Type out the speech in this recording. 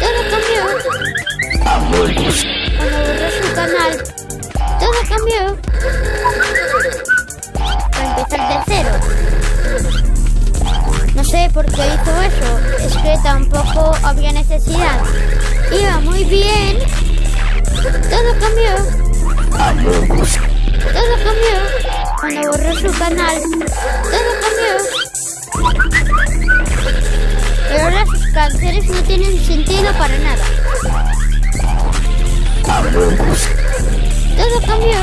Todo cambió. Cuando borró su canal. Todo cambió. Para empezar de cero. No sé por qué hizo eso. Es que tampoco había necesidad. Iba muy bien. Todo cambió. Todo cambió. Cuando borró su canal. Todo cambió. Canciones no tienen sentido para nada. Todo cambió.